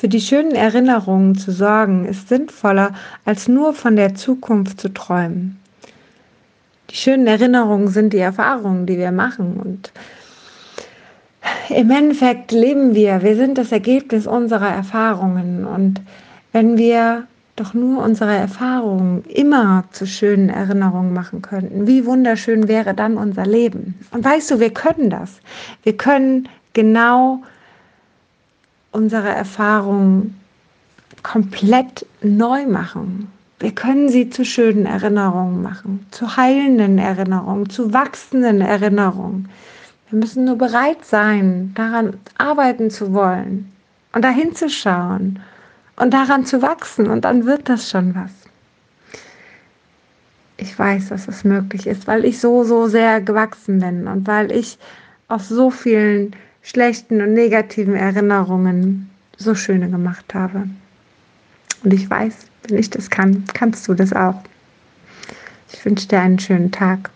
Für die schönen Erinnerungen zu sorgen, ist sinnvoller, als nur von der Zukunft zu träumen. Die schönen Erinnerungen sind die Erfahrungen, die wir machen. Und im Endeffekt leben wir, wir sind das Ergebnis unserer Erfahrungen. Und wenn wir doch nur unsere Erfahrungen immer zu schönen Erinnerungen machen könnten, wie wunderschön wäre dann unser Leben. Und weißt du, wir können das. Wir können genau unsere Erfahrungen komplett neu machen. Wir können sie zu schönen Erinnerungen machen, zu heilenden Erinnerungen, zu wachsenden Erinnerungen. Wir müssen nur bereit sein, daran arbeiten zu wollen und dahin zu schauen und daran zu wachsen und dann wird das schon was. Ich weiß, dass es möglich ist, weil ich so, so sehr gewachsen bin und weil ich aus so vielen schlechten und negativen Erinnerungen so schöne gemacht habe. Und ich weiß, wenn ich das kann, kannst du das auch. Ich wünsche dir einen schönen Tag.